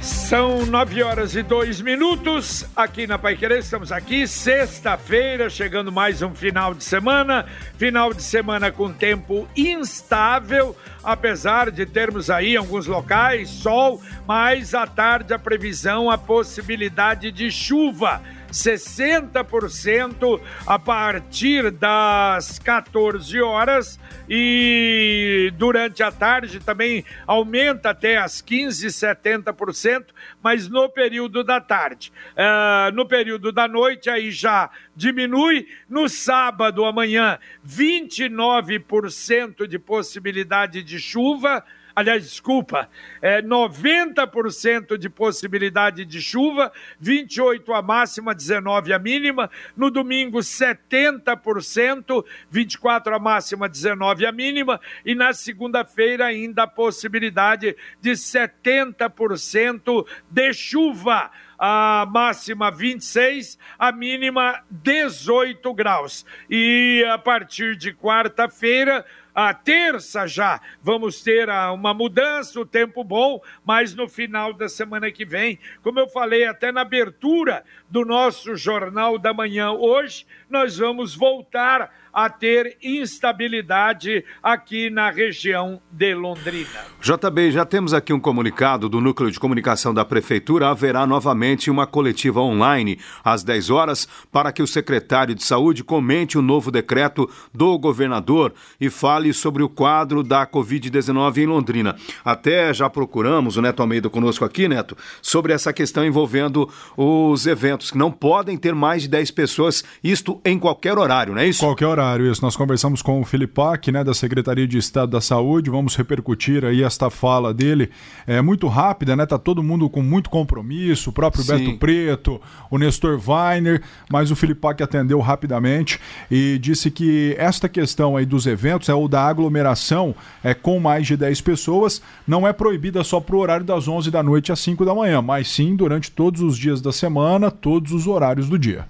São nove horas e dois minutos aqui na Pai Querer. Estamos aqui, sexta-feira, chegando mais um final de semana. Final de semana com tempo instável, apesar de termos aí alguns locais sol, mas à tarde a previsão, a possibilidade de chuva. 60% a partir das 14 horas e durante a tarde também aumenta até as 15, 70%, mas no período da tarde. Uh, no período da noite aí já diminui. No sábado, amanhã, 29% de possibilidade de chuva aliás, desculpa, é 90% de possibilidade de chuva, 28 a máxima, 19 a mínima. No domingo, 70%, 24 a máxima, 19 a mínima. E na segunda-feira, ainda a possibilidade de 70% de chuva a máxima 26, a mínima 18 graus. E a partir de quarta-feira, a terça já vamos ter uma mudança, o tempo bom, mas no final da semana que vem, como eu falei até na abertura do nosso Jornal da Manhã hoje, nós vamos voltar a ter instabilidade aqui na região de Londrina. JB, já temos aqui um comunicado do Núcleo de Comunicação da Prefeitura. Haverá novamente uma coletiva online às 10 horas para que o secretário de Saúde comente o novo decreto do governador e fale sobre o quadro da Covid-19 em Londrina. Até já procuramos o Neto Almeida conosco aqui, Neto, sobre essa questão envolvendo os eventos que não podem ter mais de 10 pessoas, isto em qualquer horário, não é isso? Qualquer horário horário isso. Nós conversamos com o Filipac, né, da Secretaria de Estado da Saúde. Vamos repercutir aí esta fala dele. É muito rápida, né? Tá todo mundo com muito compromisso, o próprio Sim. Beto Preto, o Nestor Weiner, mas o Filipac atendeu rapidamente e disse que esta questão aí dos eventos, é o da aglomeração é com mais de 10 pessoas, não é proibida só pro horário das 11 da noite às 5 da manhã, mas sim durante todos os dias da semana, todos os horários do dia.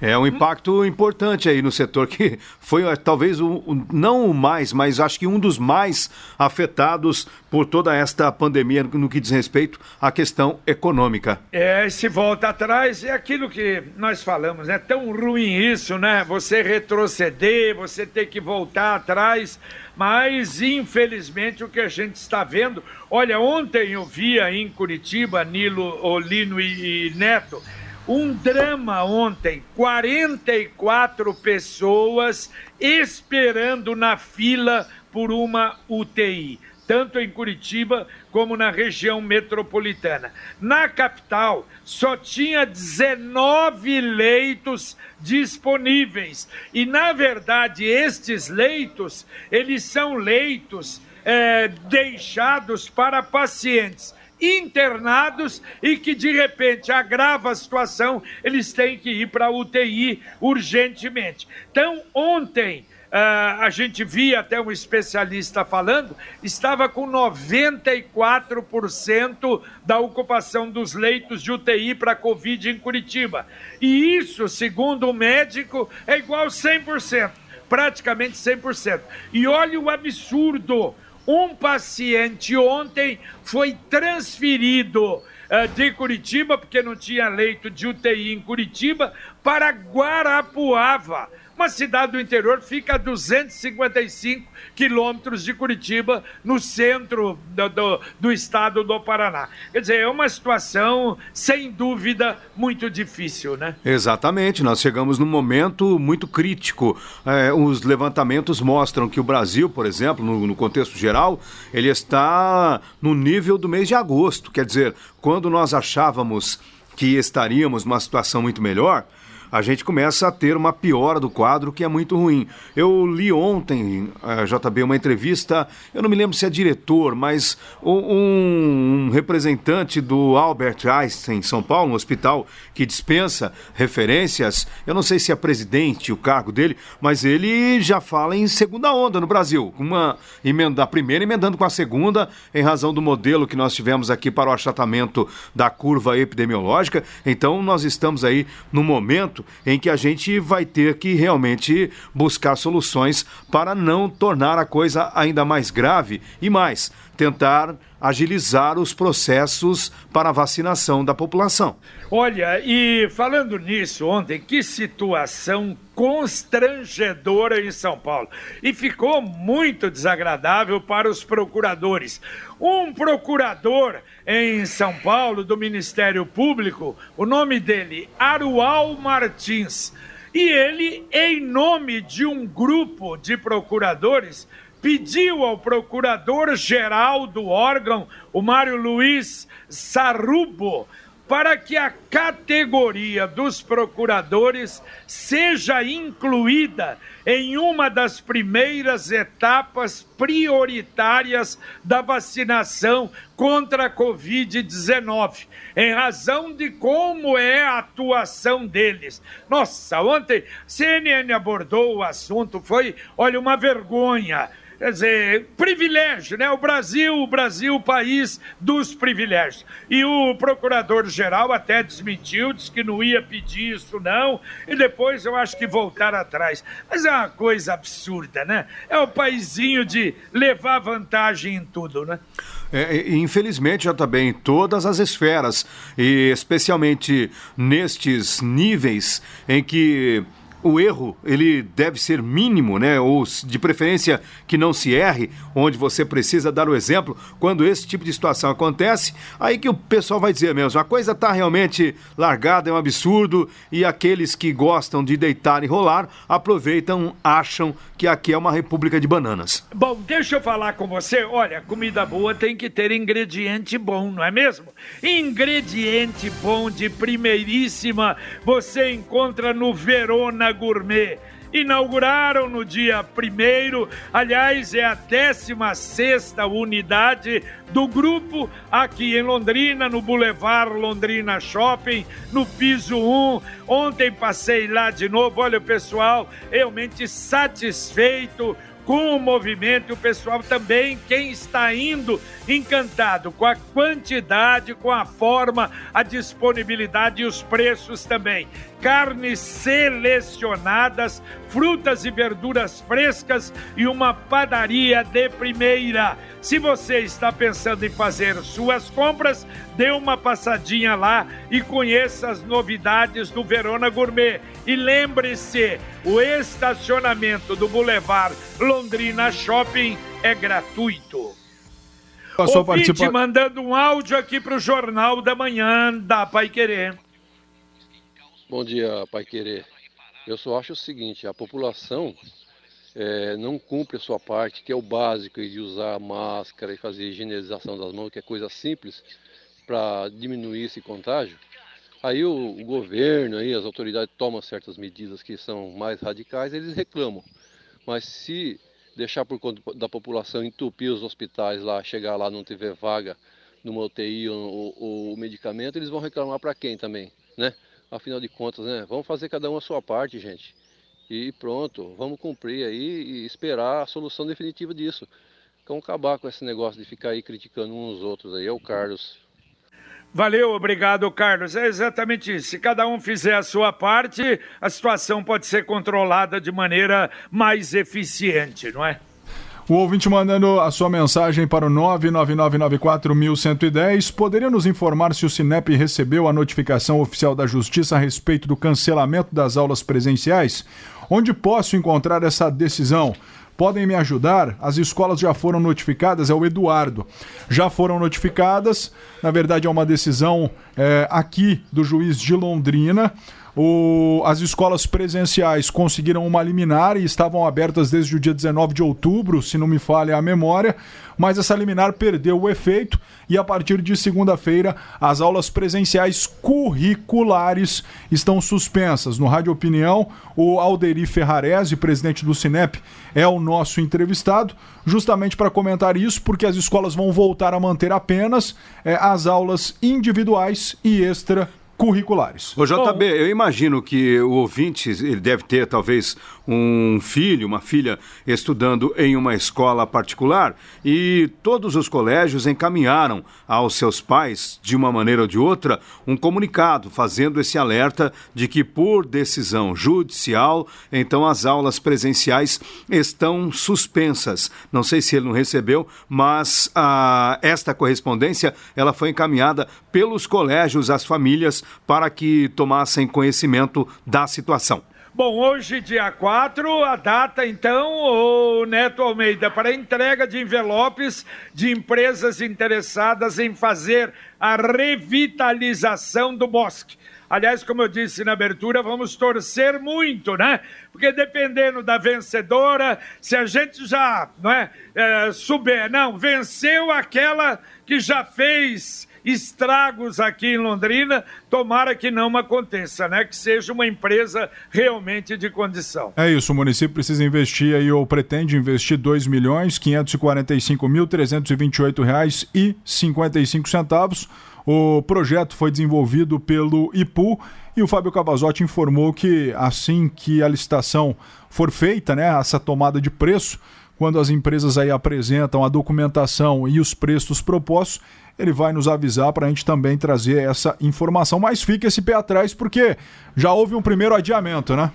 É um impacto importante aí no setor que foi eh, talvez o, não o mais, mas acho que um dos mais afetados por toda esta pandemia no que diz respeito à questão econômica. É, se volta atrás, é aquilo que nós falamos, né? Tão ruim isso, né? Você retroceder, você ter que voltar atrás, mas infelizmente o que a gente está vendo, olha, ontem eu vi aí em Curitiba, Nilo, Olino e Neto, um drama ontem, 44 pessoas esperando na fila por uma UTI, tanto em Curitiba como na região metropolitana. Na capital, só tinha 19 leitos disponíveis. E, na verdade, estes leitos, eles são leitos é, deixados para pacientes internados e que de repente agrava a situação, eles têm que ir para a UTI urgentemente. Então, ontem. Uh, a gente via até um especialista falando, estava com 94% da ocupação dos leitos de UTI para Covid em Curitiba. E isso, segundo o médico, é igual 100%, praticamente 100%. E olha o absurdo: um paciente ontem foi transferido uh, de Curitiba, porque não tinha leito de UTI em Curitiba, para Guarapuava uma cidade do interior fica a 255 quilômetros de Curitiba, no centro do, do, do, estado do Paraná. Quer dizer, é uma situação, sem dúvida, muito difícil, né? Exatamente, nós chegamos num momento muito crítico. É, os levantamentos mostram que o Brasil, por exemplo, no, no contexto geral, ele está no nível do mês de agosto. Quer dizer, quando nós achávamos que estaríamos numa situação muito melhor, a gente começa a ter uma piora do quadro que é muito ruim. Eu li ontem, eh, JB, uma entrevista, eu não me lembro se é diretor, mas um, um representante do Albert Einstein em São Paulo, um hospital que dispensa referências, eu não sei se é presidente o cargo dele, mas ele já fala em segunda onda no Brasil, uma emenda, a primeira emendando com a segunda, em razão do modelo que nós tivemos aqui para o achatamento da curva epidemiológica. Então, nós estamos aí no momento em que a gente vai ter que realmente buscar soluções para não tornar a coisa ainda mais grave e mais tentar agilizar os processos para a vacinação da população. Olha, e falando nisso, ontem, que situação constrangedora em São Paulo. E ficou muito desagradável para os procuradores. Um procurador em São Paulo, do Ministério Público, o nome dele, Arual Martins. E ele, em nome de um grupo de procuradores, pediu ao procurador-geral do órgão, o Mário Luiz Sarrubo, para que a categoria dos procuradores seja incluída em uma das primeiras etapas prioritárias da vacinação contra a Covid-19, em razão de como é a atuação deles. Nossa, ontem CNN abordou o assunto, foi, olha, uma vergonha quer dizer, privilégio, né? O Brasil, o Brasil, o país dos privilégios. E o procurador-geral até desmentiu, disse que não ia pedir isso, não, e depois eu acho que voltaram atrás. Mas é uma coisa absurda, né? É o paizinho de levar vantagem em tudo, né? É, infelizmente, já também em todas as esferas, e especialmente nestes níveis em que o erro ele deve ser mínimo, né? Ou de preferência que não se erre, onde você precisa dar o exemplo. Quando esse tipo de situação acontece, aí que o pessoal vai dizer mesmo, a coisa está realmente largada, é um absurdo, e aqueles que gostam de deitar e rolar aproveitam, acham que aqui é uma república de bananas. Bom, deixa eu falar com você. Olha, comida boa tem que ter ingrediente bom, não é mesmo? Ingrediente bom de primeiríssima você encontra no Verona Gourmet. Inauguraram no dia 1 aliás, é a 16 unidade do grupo aqui em Londrina, no Boulevard Londrina Shopping, no piso 1. Ontem passei lá de novo. Olha, o pessoal realmente satisfeito com o movimento o pessoal também, quem está indo encantado com a quantidade, com a forma, a disponibilidade e os preços também. Carnes selecionadas, frutas e verduras frescas e uma padaria de primeira. Se você está pensando em fazer suas compras, dê uma passadinha lá e conheça as novidades do Verona Gourmet. E lembre-se, o estacionamento do Boulevard Londrina Shopping é gratuito. Passou participa... mandando um áudio aqui para o Jornal da Manhã da Pai Querer. Bom dia, Pai Querer. Eu só acho o seguinte, a população é, não cumpre a sua parte, que é o básico de usar máscara e fazer higienização das mãos, que é coisa simples para diminuir esse contágio. Aí o, o, governo, aí as autoridades tomam certas medidas que são mais radicais, eles reclamam. Mas se deixar por conta da população entupir os hospitais lá, chegar lá não tiver vaga numa UTI ou, ou, ou medicamento, eles vão reclamar para quem também, né? Afinal de contas, né? Vamos fazer cada um a sua parte, gente e pronto, vamos cumprir aí e esperar a solução definitiva disso. Vamos acabar com esse negócio de ficar aí criticando uns aos outros aí. É o Carlos. Valeu, obrigado, Carlos. É exatamente isso. Se cada um fizer a sua parte, a situação pode ser controlada de maneira mais eficiente, não é? O ouvinte mandando a sua mensagem para o 999941110 poderia nos informar se o Sinep recebeu a notificação oficial da Justiça a respeito do cancelamento das aulas presenciais? Onde posso encontrar essa decisão? Podem me ajudar? As escolas já foram notificadas, é o Eduardo. Já foram notificadas, na verdade é uma decisão é, aqui do juiz de Londrina. O, as escolas presenciais conseguiram uma liminar e estavam abertas desde o dia 19 de outubro, se não me falha a memória, mas essa liminar perdeu o efeito e a partir de segunda-feira as aulas presenciais curriculares estão suspensas. No Rádio Opinião, o Alderi Ferrarese, presidente do Cinep, é o nosso entrevistado, justamente para comentar isso, porque as escolas vão voltar a manter apenas é, as aulas individuais e extra curriculares. O JB, eu imagino que o ouvinte ele deve ter talvez um filho, uma filha estudando em uma escola particular e todos os colégios encaminharam aos seus pais, de uma maneira ou de outra, um comunicado fazendo esse alerta de que por decisão judicial, então as aulas presenciais estão suspensas. Não sei se ele não recebeu, mas ah, esta correspondência ela foi encaminhada pelos colégios às famílias para que tomassem conhecimento da situação. Bom, hoje, dia 4, a data, então, o Neto Almeida, para entrega de envelopes de empresas interessadas em fazer a revitalização do bosque. Aliás, como eu disse na abertura, vamos torcer muito, né? Porque dependendo da vencedora, se a gente já, não é, é souber, não, venceu aquela que já fez estragos aqui em Londrina, tomara que não aconteça, né? Que seja uma empresa realmente de condição. É isso, o município precisa investir aí, ou pretende investir R$ milhões 545 mil 328 reais e 55 centavos. O projeto foi desenvolvido pelo IPU e o Fábio Cavazotti informou que assim que a licitação for feita, né, essa tomada de preço, quando as empresas aí apresentam a documentação e os preços propostos, ele vai nos avisar para a gente também trazer essa informação. Mas fique esse pé atrás, porque já houve um primeiro adiamento, né?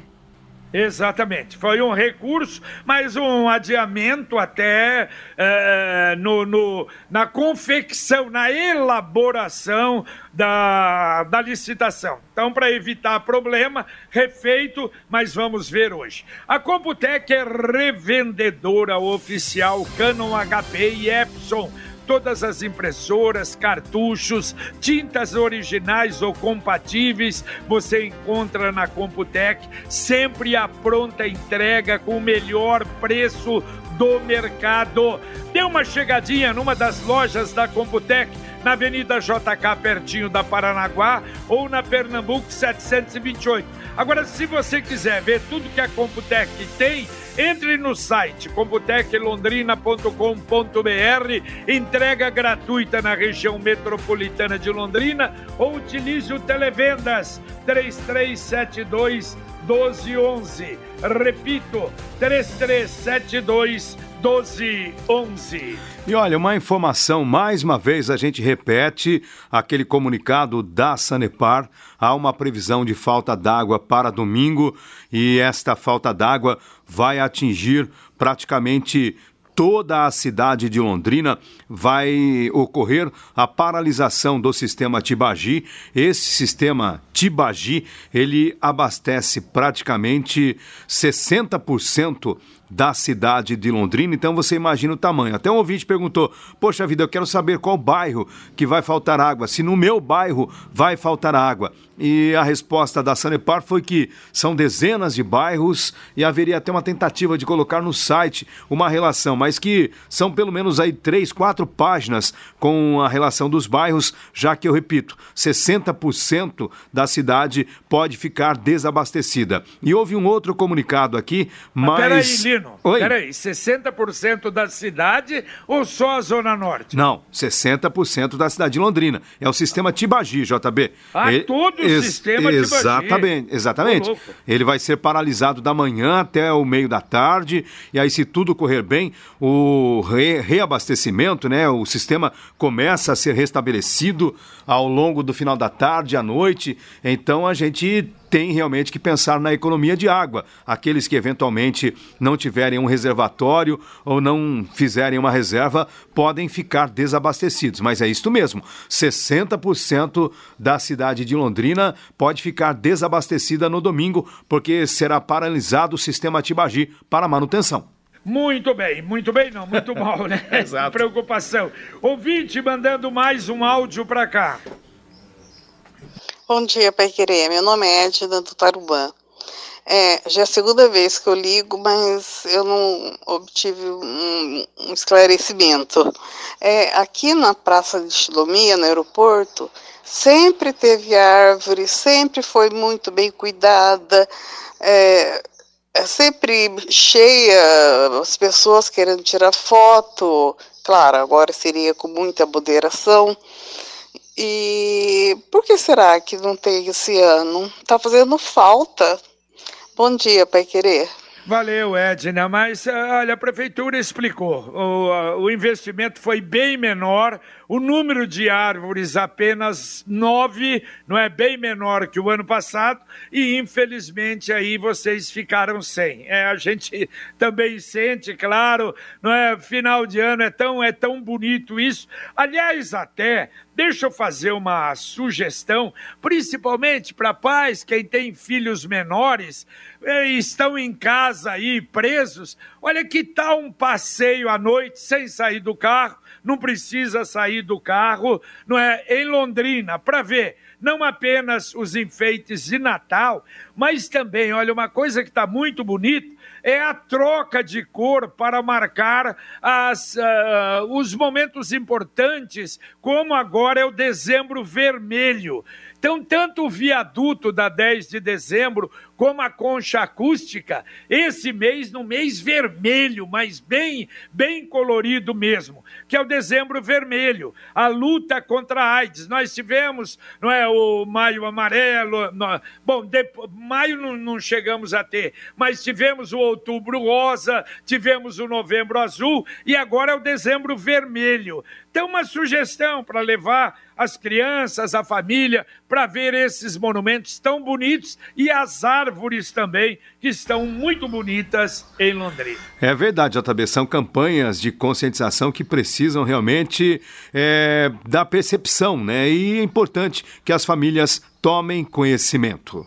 Exatamente. Foi um recurso, mas um adiamento até é, no, no, na confecção, na elaboração da, da licitação. Então, para evitar problema, refeito, mas vamos ver hoje. A Computec é revendedora oficial Canon HP e Epson todas as impressoras, cartuchos, tintas originais ou compatíveis você encontra na Computec, sempre a pronta entrega com o melhor preço do mercado. Dê uma chegadinha numa das lojas da Computec, na Avenida JK, pertinho da Paranaguá, ou na Pernambuco 728. Agora, se você quiser ver tudo que a Computec tem, entre no site computeclondrina.com.br, entrega gratuita na região metropolitana de Londrina ou utilize o Televendas 3372 1211. Repito, 3372 1211. E olha, uma informação, mais uma vez a gente repete aquele comunicado da Sanepar. Há uma previsão de falta d'água para domingo e esta falta d'água vai atingir praticamente toda a cidade de Londrina vai ocorrer a paralisação do sistema Tibagi. Esse sistema Tibagi, ele abastece praticamente 60% da cidade de Londrina, então você imagina o tamanho. Até um ouvinte perguntou: Poxa vida, eu quero saber qual bairro que vai faltar água, se no meu bairro vai faltar água. E a resposta da Sanepar foi que são dezenas de bairros e haveria até uma tentativa de colocar no site uma relação, mas que são pelo menos aí três, quatro páginas com a relação dos bairros, já que eu repito, 60% da cidade pode ficar desabastecida. E houve um outro comunicado aqui, mas. mas... Peraí, Lino. Oi? Peraí, 60% da cidade ou só a Zona Norte? Não, 60% da cidade de Londrina. É o sistema Tibagi, JB. Ah, todo o Ex sistema Exatamente, Tibagi. exatamente. Ele vai ser paralisado da manhã até o meio da tarde. E aí, se tudo correr bem, o re reabastecimento, né? O sistema começa a ser restabelecido ao longo do final da tarde, à noite. Então a gente tem realmente que pensar na economia de água. Aqueles que eventualmente não tiverem um reservatório ou não fizerem uma reserva podem ficar desabastecidos. Mas é isto mesmo: 60% da cidade de Londrina pode ficar desabastecida no domingo, porque será paralisado o sistema Tibagi para manutenção. Muito bem, muito bem, não, muito mal, né? Exato. Preocupação. Ouvinte mandando mais um áudio para cá. Bom dia, Pai Querer. Meu nome é Edna do Tarubã. É, já é a segunda vez que eu ligo, mas eu não obtive um, um esclarecimento. É, aqui na Praça de Chilomia, no aeroporto, sempre teve árvore, sempre foi muito bem cuidada, é, é sempre cheia, as pessoas querendo tirar foto, claro, agora seria com muita moderação. E por que será que não tem esse ano? Está fazendo falta. Bom dia, Pai Querer. Valeu, Edna, mas olha, a prefeitura explicou. O, o investimento foi bem menor, o número de árvores apenas nove, não é bem menor que o ano passado, e infelizmente aí vocês ficaram sem. É, a gente também sente, claro, não é? Final de ano é tão, é tão bonito isso. Aliás, até Deixa eu fazer uma sugestão, principalmente para pais, quem tem filhos menores, eh, estão em casa aí presos. Olha que tal um passeio à noite sem sair do carro, não precisa sair do carro, não é? Em Londrina, para ver não apenas os enfeites de Natal, mas também, olha, uma coisa que está muito bonita é a troca de cor para marcar as, uh, os momentos importantes, como agora é o dezembro vermelho. Então, tanto o viaduto da 10 de dezembro como a concha acústica, esse mês, no mês vermelho, mas bem, bem colorido mesmo, que é o dezembro vermelho, a luta contra a AIDS. Nós tivemos, não é, o maio amarelo, no, bom, de, maio não, não chegamos a ter, mas tivemos o outubro rosa, tivemos o novembro azul e agora é o dezembro vermelho. Então, uma sugestão para levar as crianças, a família, para ver esses monumentos tão bonitos e as também, que estão muito bonitas em Londrina. É verdade, JB, são campanhas de conscientização que precisam realmente é, da percepção, né? E é importante que as famílias tomem conhecimento.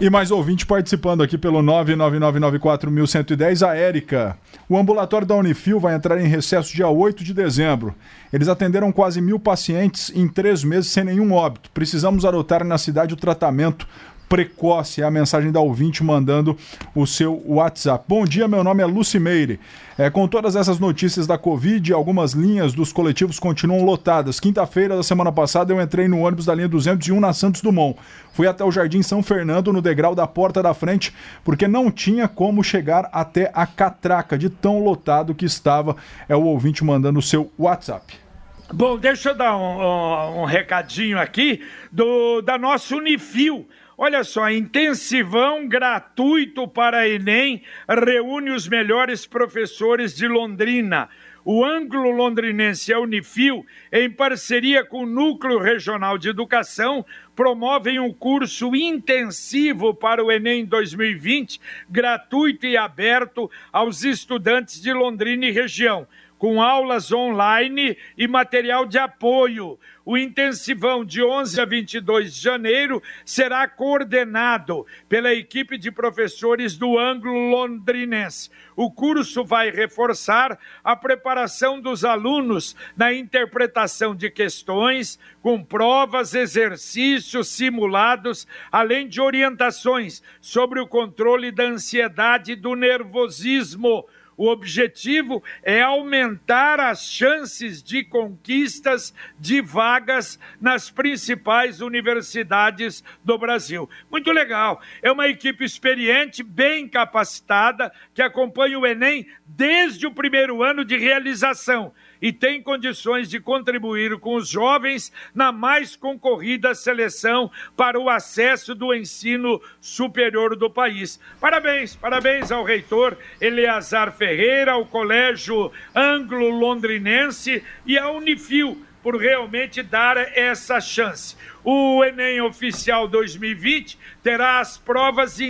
E mais ouvinte participando aqui pelo 999941110, a Érica. O ambulatório da Unifil vai entrar em recesso dia 8 de dezembro. Eles atenderam quase mil pacientes em três meses sem nenhum óbito. Precisamos adotar na cidade o tratamento precoce. É a mensagem da ouvinte mandando o seu WhatsApp. Bom dia, meu nome é Lucimeire. É, com todas essas notícias da Covid, algumas linhas dos coletivos continuam lotadas. Quinta-feira da semana passada eu entrei no ônibus da linha 201 na Santos Dumont. Fui até o Jardim São Fernando no degrau da porta da frente, porque não tinha como chegar até a catraca de tão lotado que estava. É o ouvinte mandando o seu WhatsApp. Bom, deixa eu dar um, um, um recadinho aqui do da nossa Unifil. Olha só, intensivão gratuito para Enem reúne os melhores professores de Londrina. O ângulo londrinense a Unifil, em parceria com o Núcleo Regional de Educação, promovem um curso intensivo para o Enem 2020, gratuito e aberto aos estudantes de Londrina e região com aulas online e material de apoio. O intensivão de 11 a 22 de janeiro será coordenado pela equipe de professores do ângulo londrinense. O curso vai reforçar a preparação dos alunos na interpretação de questões, com provas, exercícios simulados, além de orientações sobre o controle da ansiedade e do nervosismo o objetivo é aumentar as chances de conquistas de vagas nas principais universidades do Brasil. Muito legal. É uma equipe experiente, bem capacitada, que acompanha o Enem desde o primeiro ano de realização e tem condições de contribuir com os jovens na mais concorrida seleção para o acesso do ensino superior do país. Parabéns, parabéns ao reitor Eleazar Ferreira, ao Colégio Anglo-Londrinense e à Unifil por realmente dar essa chance. O Enem Oficial 2020 terá as provas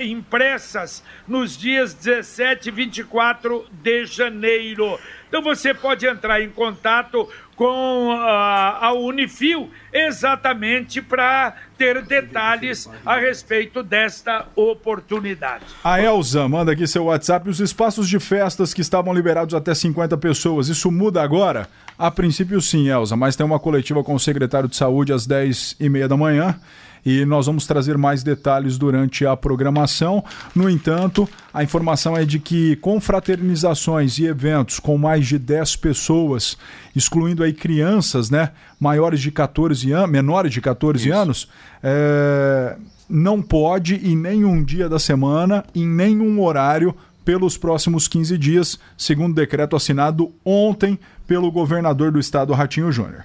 impressas nos dias 17 e 24 de janeiro. Então você pode entrar em contato com a, a Unifil, exatamente para ter detalhes a respeito desta oportunidade. A Elza manda aqui seu WhatsApp. Os espaços de festas que estavam liberados até 50 pessoas, isso muda agora? A princípio, sim, Elza, mas tem uma coletiva com o secretário de saúde às 10h30 da manhã e nós vamos trazer mais detalhes durante a programação. No entanto, a informação é de que confraternizações e eventos com mais de 10 pessoas, excluindo aí crianças, né, maiores de 14 anos, menores de 14 Isso. anos, é, não pode em nenhum dia da semana, em nenhum horário pelos próximos 15 dias, segundo decreto assinado ontem pelo governador do estado, Ratinho Júnior.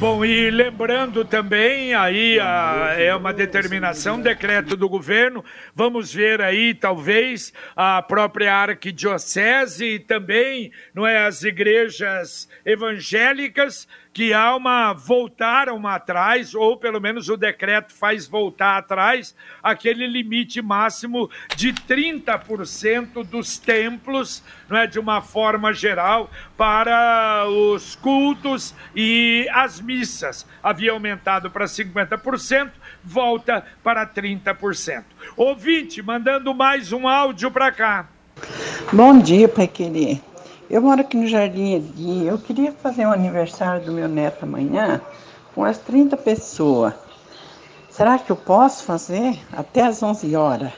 Bom, e lembrando também, aí a, é uma determinação, decreto do governo, vamos ver aí, talvez, a própria arquidiocese e também, não é, as igrejas evangélicas que há uma voltaram atrás, ou pelo menos o decreto faz voltar atrás, aquele limite máximo de 30% dos templos, não é, de uma forma geral, para os cultos e as missas. Havia aumentado para 50%, volta para 30%. Ouvinte, mandando mais um áudio para cá. Bom dia, Pai. Eu moro aqui no Jardim Edi. Eu queria fazer o aniversário do meu neto amanhã com as 30 pessoas. Será que eu posso fazer até às 11 horas?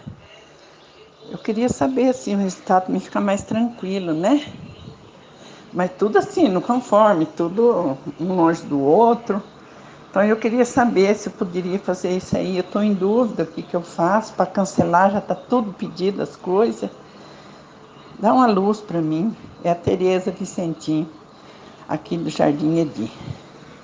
Eu queria saber assim, o resultado me ficar mais tranquilo, né? Mas tudo assim, no conforme, tudo um longe do outro. Então eu queria saber se eu poderia fazer isso aí. Eu estou em dúvida o que, que eu faço para cancelar, já está tudo pedido as coisas. Dá uma luz para mim. É a Tereza Vicentim, aqui do Jardim Edi.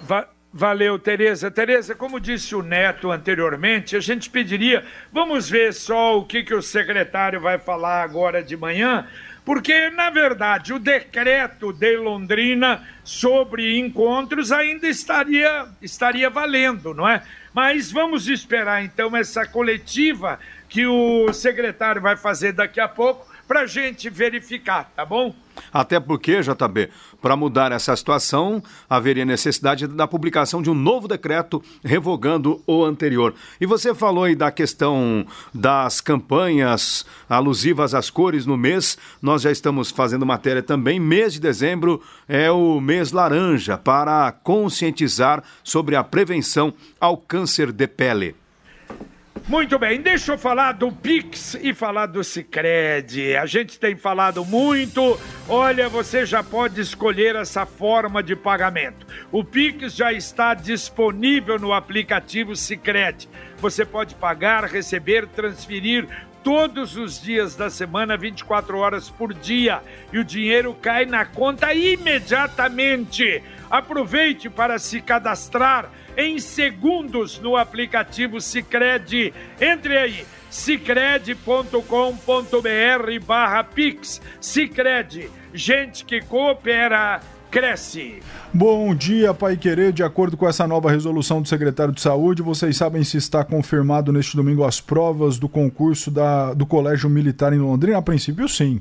Va valeu, Tereza. Tereza, como disse o Neto anteriormente, a gente pediria, vamos ver só o que, que o secretário vai falar agora de manhã, porque, na verdade, o decreto de Londrina sobre encontros ainda estaria, estaria valendo, não é? Mas vamos esperar, então, essa coletiva que o secretário vai fazer daqui a pouco para a gente verificar, tá bom? Até porque, JB, para mudar essa situação, haveria necessidade da publicação de um novo decreto revogando o anterior. E você falou aí da questão das campanhas alusivas às cores no mês. Nós já estamos fazendo matéria também. Mês de dezembro é o mês laranja para conscientizar sobre a prevenção ao câncer de pele. Muito bem, deixa eu falar do Pix e falar do Cicred. A gente tem falado muito. Olha, você já pode escolher essa forma de pagamento. O Pix já está disponível no aplicativo Cicred. Você pode pagar, receber, transferir todos os dias da semana, 24 horas por dia, e o dinheiro cai na conta imediatamente. Aproveite para se cadastrar em segundos no aplicativo Sicredi. Entre aí, cicred.com.br barra Pix. Sicredi, gente que coopera, cresce. Bom dia, Pai Querer. De acordo com essa nova resolução do secretário de Saúde, vocês sabem se está confirmado neste domingo as provas do concurso da, do Colégio Militar em Londrina? A princípio, sim.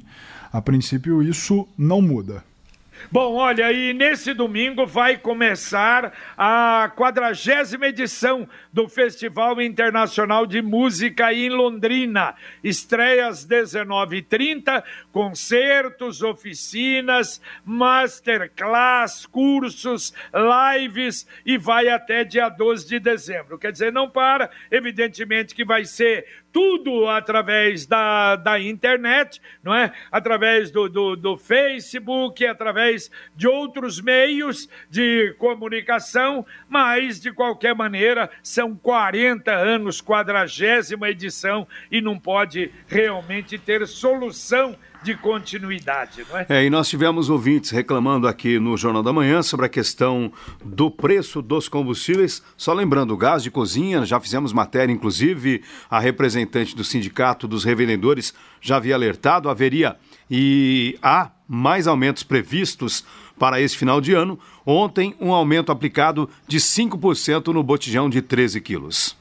A princípio, isso não muda. Bom, olha, e nesse domingo vai começar a quadragésima edição do Festival Internacional de Música em Londrina. Estreia às 19h30, concertos, oficinas, masterclass, cursos, lives e vai até dia 12 de dezembro. Quer dizer, não para, evidentemente que vai ser tudo através da, da internet, não é? Através do, do, do Facebook, através de outros meios de comunicação, mas de qualquer maneira são 40 anos, quadragésima edição e não pode realmente ter solução de continuidade, não é? É, e nós tivemos ouvintes reclamando aqui no Jornal da Manhã sobre a questão do preço dos combustíveis. Só lembrando, gás de cozinha, já fizemos matéria, inclusive a representante do Sindicato dos Revendedores já havia alertado, haveria e há mais aumentos previstos para esse final de ano. Ontem, um aumento aplicado de 5% no botijão de 13 quilos.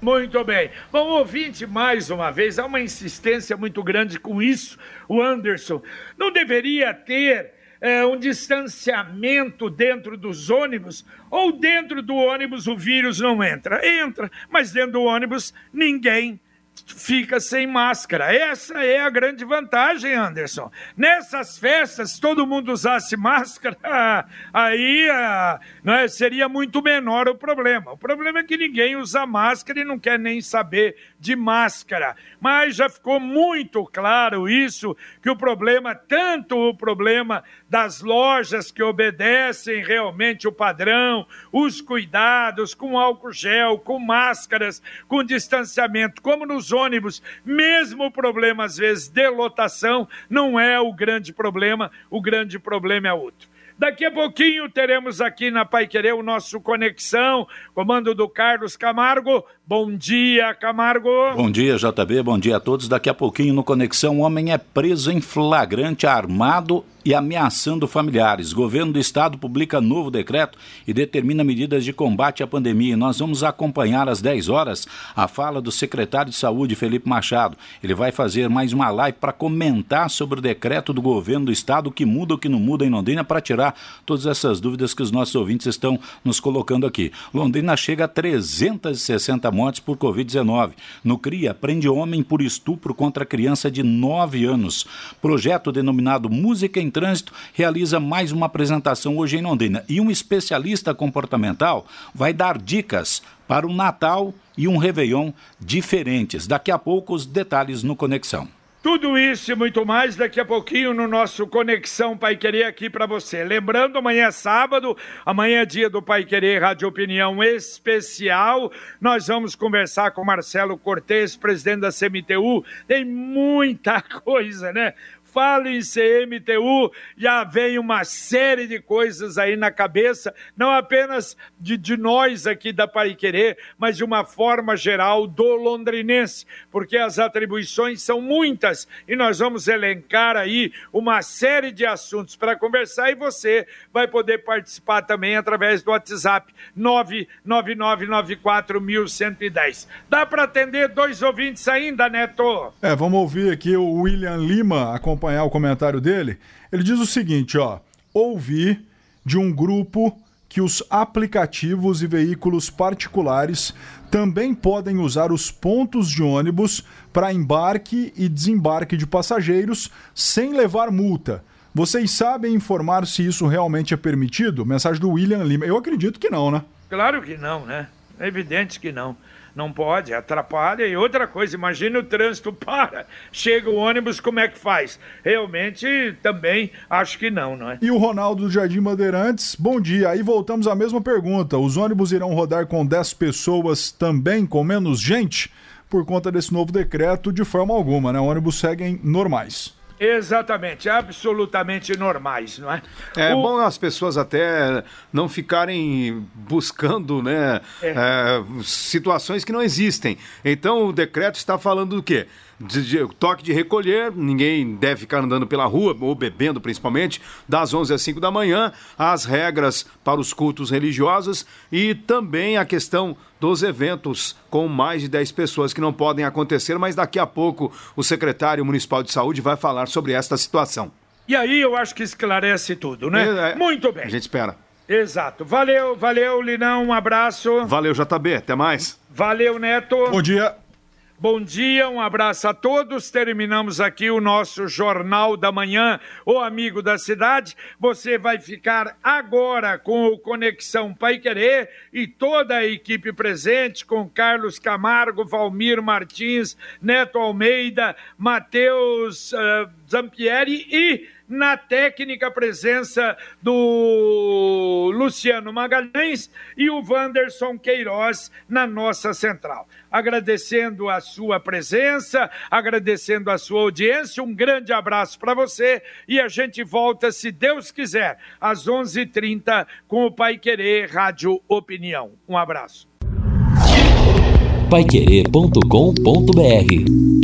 Muito bem. Bom, ouvinte, mais uma vez, há uma insistência muito grande com isso. O Anderson não deveria ter é, um distanciamento dentro dos ônibus, ou dentro do ônibus o vírus não entra? Entra, mas dentro do ônibus ninguém fica sem máscara. Essa é a grande vantagem, Anderson. Nessas festas, todo mundo usasse máscara, aí ah, é, seria muito menor o problema. O problema é que ninguém usa máscara e não quer nem saber de máscara. Mas já ficou muito claro isso, que o problema, tanto o problema das lojas que obedecem realmente o padrão, os cuidados com álcool gel, com máscaras, com distanciamento, como nos ônibus, mesmo o problema às vezes de lotação, não é o grande problema, o grande problema é outro. Daqui a pouquinho teremos aqui na Pai Querer o nosso Conexão, comando do Carlos Camargo. Bom dia, Camargo. Bom dia, JB. Bom dia a todos. Daqui a pouquinho no Conexão, um homem é preso em flagrante armado e ameaçando familiares. Governo do Estado publica novo decreto e determina medidas de combate à pandemia. Nós vamos acompanhar às 10 horas a fala do secretário de Saúde, Felipe Machado. Ele vai fazer mais uma live para comentar sobre o decreto do governo do Estado, que muda, o que não muda em Londrina, para tirar todas essas dúvidas que os nossos ouvintes estão nos colocando aqui. Londrina chega a 360 mortes por Covid-19. No CRIA, prende homem por estupro contra criança de 9 anos. Projeto denominado Música em Trânsito realiza mais uma apresentação hoje em Londrina. E um especialista comportamental vai dar dicas para um Natal e um Réveillon diferentes. Daqui a pouco, os detalhes no Conexão. Tudo isso e muito mais daqui a pouquinho no nosso Conexão Pai Querer aqui para você. Lembrando, amanhã é sábado, amanhã é dia do Pai Querer Rádio Opinião Especial. Nós vamos conversar com Marcelo Cortes, presidente da CMTU. Tem muita coisa, né? Fala em CMTU, já vem uma série de coisas aí na cabeça, não apenas de, de nós aqui da Pai Querer, mas de uma forma geral do londrinense, porque as atribuições são muitas e nós vamos elencar aí uma série de assuntos para conversar e você vai poder participar também através do WhatsApp 999941110. Dá para atender dois ouvintes ainda, Neto? É, vamos ouvir aqui o William Lima acompanhando acompanhar o comentário dele, ele diz o seguinte, ó: ouvi de um grupo que os aplicativos e veículos particulares também podem usar os pontos de ônibus para embarque e desembarque de passageiros sem levar multa. Vocês sabem informar se isso realmente é permitido? Mensagem do William Lima. Eu acredito que não, né? Claro que não, né? É evidente que não. Não pode, atrapalha. E outra coisa, imagina o trânsito para, chega o ônibus, como é que faz? Realmente também acho que não, não é? E o Ronaldo do Jardim Bandeirantes, bom dia. Aí voltamos à mesma pergunta: os ônibus irão rodar com 10 pessoas também, com menos gente? Por conta desse novo decreto, de forma alguma, né? Ônibus seguem normais. Exatamente, absolutamente normais, não é? É o... bom as pessoas até não ficarem buscando né, é. É, situações que não existem. Então o decreto está falando do quê? De, de, toque de recolher, ninguém deve ficar andando pela rua, ou bebendo principalmente, das 11 às 5 da manhã, as regras para os cultos religiosos e também a questão dos eventos com mais de 10 pessoas que não podem acontecer, mas daqui a pouco o secretário municipal de saúde vai falar sobre esta situação. E aí eu acho que esclarece tudo, né? É, é, Muito bem. A gente espera. Exato. Valeu, valeu, Linão, um abraço. Valeu, JB, até mais. Valeu, Neto. Bom dia. Bom dia, um abraço a todos. Terminamos aqui o nosso Jornal da Manhã, o Amigo da Cidade. Você vai ficar agora com o Conexão Pai Querer e toda a equipe presente, com Carlos Camargo, Valmir Martins, Neto Almeida, Matheus uh, Zampieri e na técnica presença do Luciano Magalhães e o Wanderson Queiroz na nossa central. Agradecendo a sua presença, agradecendo a sua audiência, um grande abraço para você e a gente volta, se Deus quiser, às 11:30 h 30 com o Pai Querer Rádio Opinião. Um abraço. Paiquerê.com.br